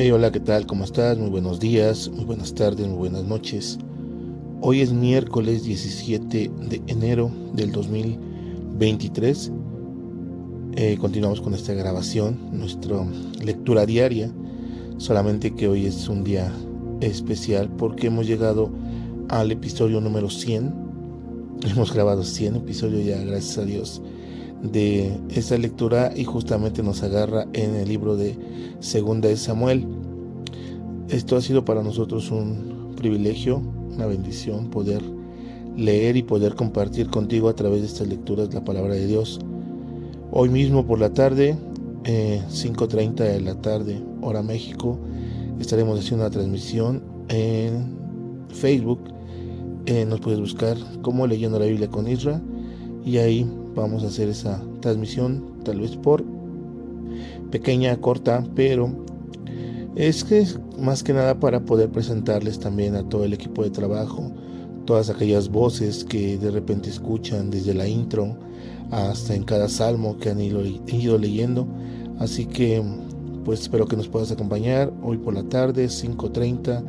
Hey, hola, ¿qué tal? ¿Cómo estás? Muy buenos días, muy buenas tardes, muy buenas noches. Hoy es miércoles 17 de enero del 2023. Eh, continuamos con esta grabación, nuestra lectura diaria. Solamente que hoy es un día especial porque hemos llegado al episodio número 100. Hemos grabado 100 episodios ya, gracias a Dios de esta lectura y justamente nos agarra en el libro de Segunda de Samuel. Esto ha sido para nosotros un privilegio, una bendición poder leer y poder compartir contigo a través de estas lecturas la palabra de Dios. Hoy mismo por la tarde, 5.30 eh, de la tarde, hora México, estaremos haciendo una transmisión en Facebook. Eh, nos puedes buscar como leyendo la Biblia con Isra y ahí vamos a hacer esa transmisión, tal vez por pequeña, corta, pero es que más que nada para poder presentarles también a todo el equipo de trabajo, todas aquellas voces que de repente escuchan desde la intro hasta en cada salmo que han ido, leyendo. Así que pues espero que nos puedas acompañar hoy por la tarde, 5.30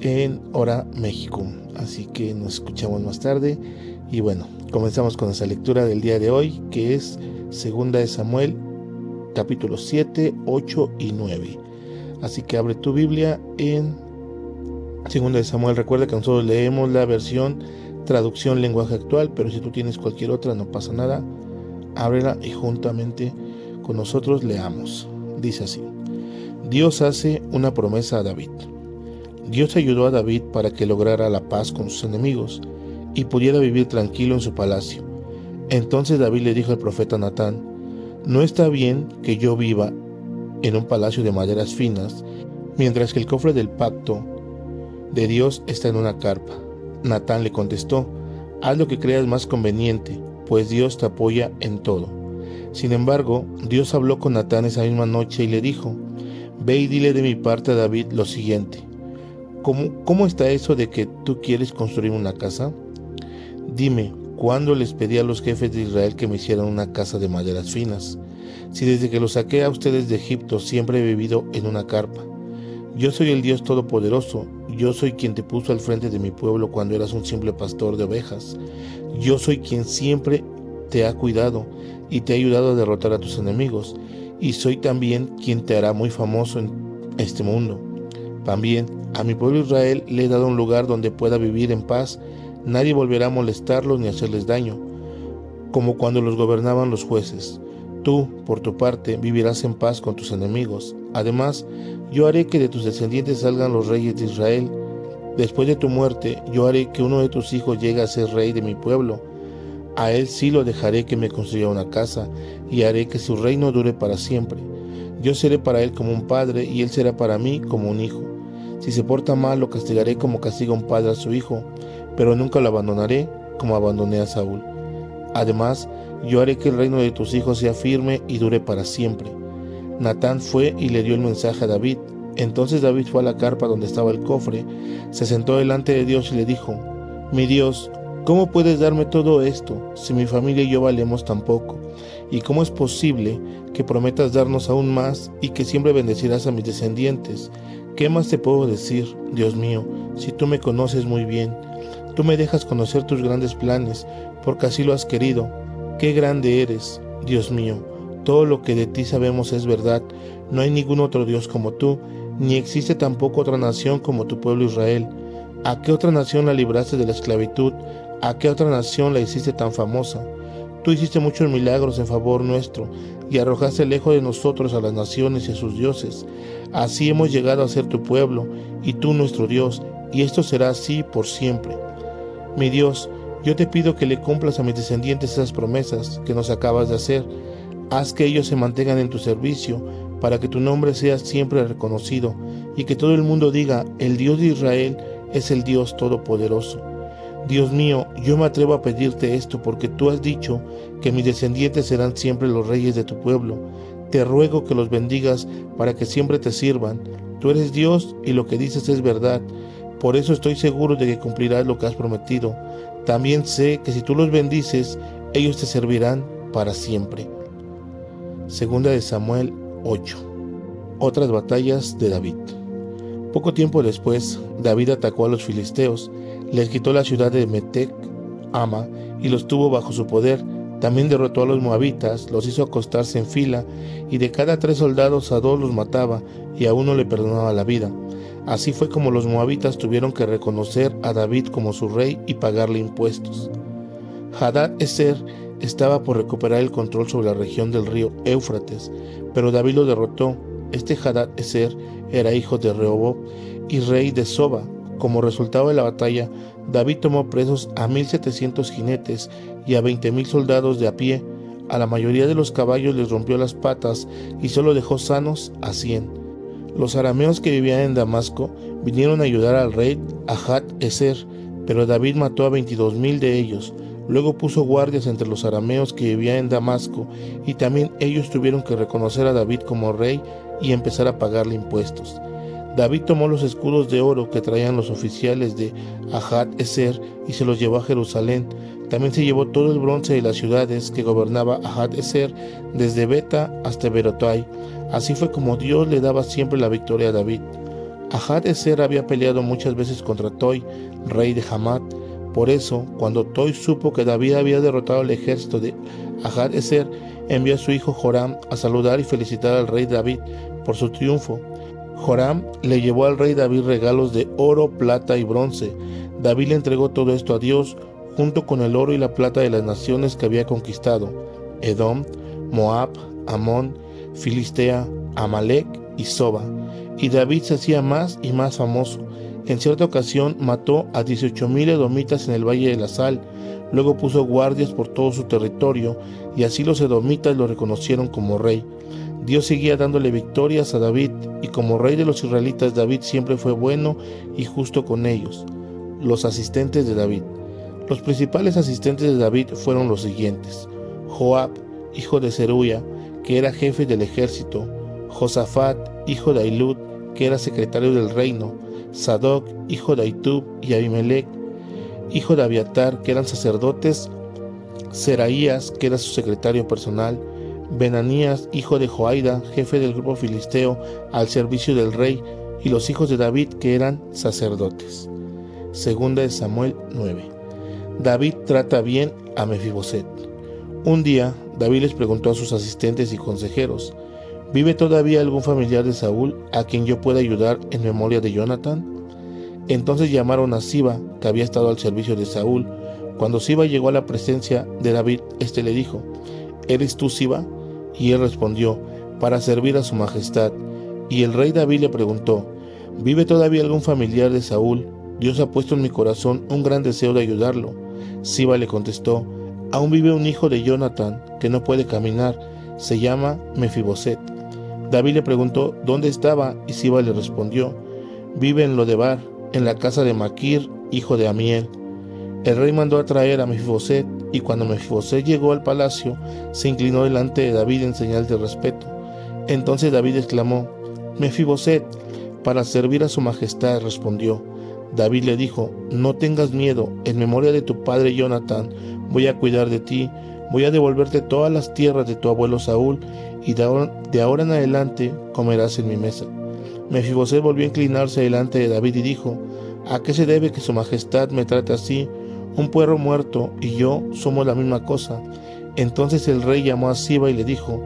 en hora México. Así que nos escuchamos más tarde y bueno, comenzamos con esa lectura del día de hoy, que es Segunda de Samuel, capítulos 7, 8 y 9. Así que abre tu Biblia en Segunda de Samuel. Recuerda que nosotros leemos la versión traducción lenguaje actual, pero si tú tienes cualquier otra no pasa nada. Ábrela y juntamente con nosotros leamos. Dice así. Dios hace una promesa a David. Dios ayudó a David para que lograra la paz con sus enemigos y pudiera vivir tranquilo en su palacio. Entonces David le dijo al profeta Natán, no está bien que yo viva en un palacio de maderas finas, mientras que el cofre del pacto de Dios está en una carpa. Natán le contestó, haz lo que creas más conveniente, pues Dios te apoya en todo. Sin embargo, Dios habló con Natán esa misma noche y le dijo, ve y dile de mi parte a David lo siguiente, ¿cómo, cómo está eso de que tú quieres construir una casa? Dime, ¿cuándo les pedí a los jefes de Israel que me hicieran una casa de maderas finas? Si desde que los saqué a ustedes de Egipto siempre he vivido en una carpa. Yo soy el Dios Todopoderoso, yo soy quien te puso al frente de mi pueblo cuando eras un simple pastor de ovejas. Yo soy quien siempre te ha cuidado y te ha ayudado a derrotar a tus enemigos, y soy también quien te hará muy famoso en este mundo. También a mi pueblo Israel le he dado un lugar donde pueda vivir en paz Nadie volverá a molestarlos ni hacerles daño, como cuando los gobernaban los jueces. Tú, por tu parte, vivirás en paz con tus enemigos. Además, yo haré que de tus descendientes salgan los reyes de Israel. Después de tu muerte, yo haré que uno de tus hijos llegue a ser rey de mi pueblo. A él sí lo dejaré que me construya una casa, y haré que su reino dure para siempre. Yo seré para él como un padre, y él será para mí como un hijo. Si se porta mal, lo castigaré como castiga un padre a su hijo, pero nunca lo abandonaré como abandoné a Saúl. Además, yo haré que el reino de tus hijos sea firme y dure para siempre. Natán fue y le dio el mensaje a David. Entonces David fue a la carpa donde estaba el cofre, se sentó delante de Dios y le dijo, Mi Dios, ¿cómo puedes darme todo esto si mi familia y yo valemos tan poco? ¿Y cómo es posible que prometas darnos aún más y que siempre bendecirás a mis descendientes? ¿Qué más te puedo decir, Dios mío, si tú me conoces muy bien? Tú me dejas conocer tus grandes planes, porque así lo has querido. Qué grande eres, Dios mío. Todo lo que de ti sabemos es verdad. No hay ningún otro Dios como tú, ni existe tampoco otra nación como tu pueblo Israel. ¿A qué otra nación la libraste de la esclavitud? ¿A qué otra nación la hiciste tan famosa? Tú hiciste muchos milagros en favor nuestro y arrojaste lejos de nosotros a las naciones y a sus dioses. Así hemos llegado a ser tu pueblo y tú nuestro Dios, y esto será así por siempre. Mi Dios, yo te pido que le cumplas a mis descendientes esas promesas que nos acabas de hacer. Haz que ellos se mantengan en tu servicio, para que tu nombre sea siempre reconocido y que todo el mundo diga, el Dios de Israel es el Dios Todopoderoso. Dios mío, yo me atrevo a pedirte esto porque tú has dicho que mis descendientes serán siempre los reyes de tu pueblo. Te ruego que los bendigas para que siempre te sirvan. Tú eres Dios y lo que dices es verdad. Por eso estoy seguro de que cumplirás lo que has prometido. También sé que si tú los bendices, ellos te servirán para siempre. Segunda de Samuel 8. Otras batallas de David. Poco tiempo después, David atacó a los filisteos, les quitó la ciudad de Metec, Ama, y los tuvo bajo su poder. También derrotó a los moabitas, los hizo acostarse en fila, y de cada tres soldados a dos los mataba, y a uno le perdonaba la vida. Así fue como los moabitas tuvieron que reconocer a David como su rey y pagarle impuestos. Hadad Eser estaba por recuperar el control sobre la región del río Éufrates, pero David lo derrotó. Este Hadad Eser era hijo de Rehobob y rey de Soba. Como resultado de la batalla, David tomó presos a 1700 jinetes y a 20.000 soldados de a pie. A la mayoría de los caballos les rompió las patas y solo dejó sanos a 100. Los arameos que vivían en Damasco vinieron a ayudar al rey Ahad Eser, pero David mató a 22.000 de ellos. Luego puso guardias entre los arameos que vivían en Damasco, y también ellos tuvieron que reconocer a David como rey y empezar a pagarle impuestos. David tomó los escudos de oro que traían los oficiales de Ahad Eser y se los llevó a Jerusalén. También se llevó todo el bronce de las ciudades que gobernaba Ahad Eser, desde Beta hasta Berotai. Así fue como Dios le daba siempre la victoria a David. Ahad Eser había peleado muchas veces contra Toi, rey de Hamat, por eso, cuando Toy supo que David había derrotado al ejército de Eser, envió a su hijo Joram a saludar y felicitar al rey David por su triunfo. Joram le llevó al rey David regalos de oro, plata y bronce. David le entregó todo esto a Dios, junto con el oro y la plata de las naciones que había conquistado: Edom, Moab, Amón, Filistea, Amalek y Soba. Y David se hacía más y más famoso en cierta ocasión mató a 18.000 edomitas en el Valle de la Sal, luego puso guardias por todo su territorio y así los edomitas lo reconocieron como rey. Dios seguía dándole victorias a David y como rey de los israelitas David siempre fue bueno y justo con ellos. Los asistentes de David. Los principales asistentes de David fueron los siguientes. Joab, hijo de Zeruya, que era jefe del ejército, Josafat, hijo de Ailud, que era secretario del reino, Sadoc, hijo de Aitub, y Abimelech, hijo de Abiatar, que eran sacerdotes, Seraías, que era su secretario personal, Benanías, hijo de Joaida, jefe del grupo filisteo, al servicio del rey, y los hijos de David, que eran sacerdotes. Segunda de Samuel 9. David trata bien a Mefiboset. Un día, David les preguntó a sus asistentes y consejeros, ¿Vive todavía algún familiar de Saúl a quien yo pueda ayudar en memoria de Jonathan? Entonces llamaron a Siba, que había estado al servicio de Saúl. Cuando Siba llegó a la presencia de David, éste le dijo, ¿Eres tú Siba? Y él respondió, para servir a su majestad. Y el rey David le preguntó, ¿vive todavía algún familiar de Saúl? Dios ha puesto en mi corazón un gran deseo de ayudarlo. Siba le contestó, aún vive un hijo de Jonathan que no puede caminar, se llama Mefiboset. David le preguntó dónde estaba y Siba le respondió, vive en Lodebar, en la casa de Maquir, hijo de Amiel. El rey mandó a traer a Mefiboset y cuando Mefiboset llegó al palacio, se inclinó delante de David en señal de respeto. Entonces David exclamó, Mefiboset, para servir a su majestad, respondió. David le dijo, no tengas miedo, en memoria de tu padre Jonathan, voy a cuidar de ti, voy a devolverte todas las tierras de tu abuelo Saúl y de ahora, en adelante comerás en mi mesa. Mefiboset volvió a inclinarse delante de David y dijo, ¿A qué se debe que su majestad me trate así? Un puerro muerto y yo somos la misma cosa. Entonces el rey llamó a Siba y le dijo,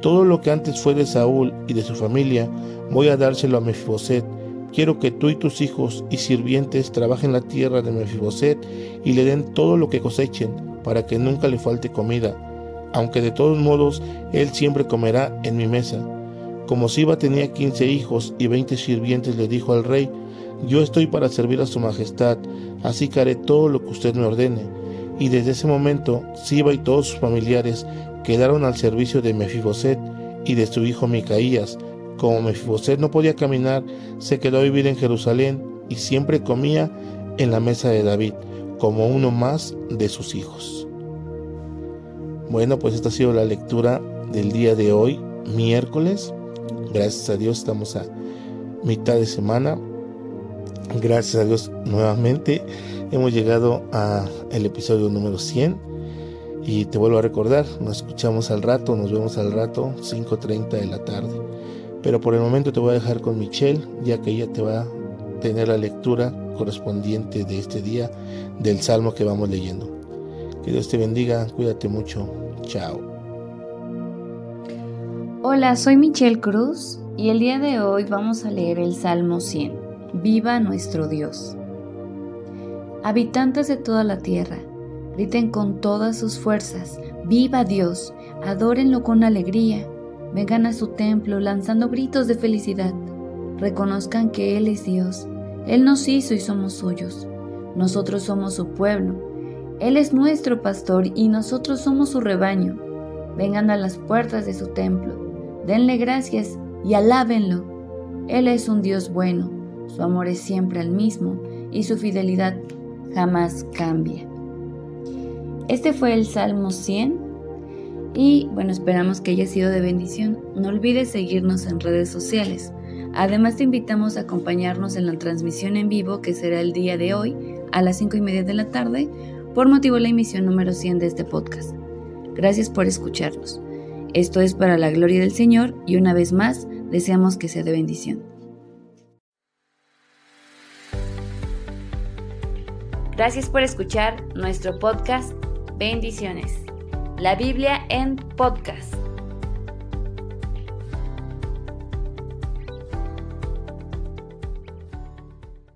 Todo lo que antes fue de Saúl y de su familia, voy a dárselo a Mefiboset. Quiero que tú y tus hijos y sirvientes trabajen la tierra de Mefiboset y le den todo lo que cosechen, para que nunca le falte comida aunque de todos modos él siempre comerá en mi mesa. Como Siba tenía quince hijos y veinte sirvientes, le dijo al rey, yo estoy para servir a su majestad, así que haré todo lo que usted me ordene. Y desde ese momento, Siba y todos sus familiares quedaron al servicio de Mefiboset, y de su hijo Micaías. Como Mefiboset no podía caminar, se quedó a vivir en Jerusalén y siempre comía en la mesa de David, como uno más de sus hijos. Bueno, pues esta ha sido la lectura del día de hoy, miércoles. Gracias a Dios estamos a mitad de semana. Gracias a Dios nuevamente hemos llegado a el episodio número 100 y te vuelvo a recordar, nos escuchamos al rato, nos vemos al rato, 5.30 de la tarde. Pero por el momento te voy a dejar con Michelle, ya que ella te va a tener la lectura correspondiente de este día del salmo que vamos leyendo. Que Dios te bendiga, cuídate mucho, chao. Hola, soy Michelle Cruz y el día de hoy vamos a leer el Salmo 100. Viva nuestro Dios. Habitantes de toda la tierra, griten con todas sus fuerzas, viva Dios, adórenlo con alegría, vengan a su templo lanzando gritos de felicidad, reconozcan que Él es Dios, Él nos hizo y somos suyos, nosotros somos su pueblo, Él es nuestro pastor y nosotros somos su rebaño, vengan a las puertas de su templo, denle gracias y alábenlo, Él es un Dios bueno, su amor es siempre el mismo y su fidelidad jamás cambia. Este fue el Salmo 100 y bueno, esperamos que haya sido de bendición. No olvides seguirnos en redes sociales. Además te invitamos a acompañarnos en la transmisión en vivo que será el día de hoy a las 5 y media de la tarde por motivo de la emisión número 100 de este podcast. Gracias por escucharnos. Esto es para la gloria del Señor y una vez más deseamos que sea de bendición. Gracias por escuchar nuestro podcast Bendiciones. La Biblia en podcast.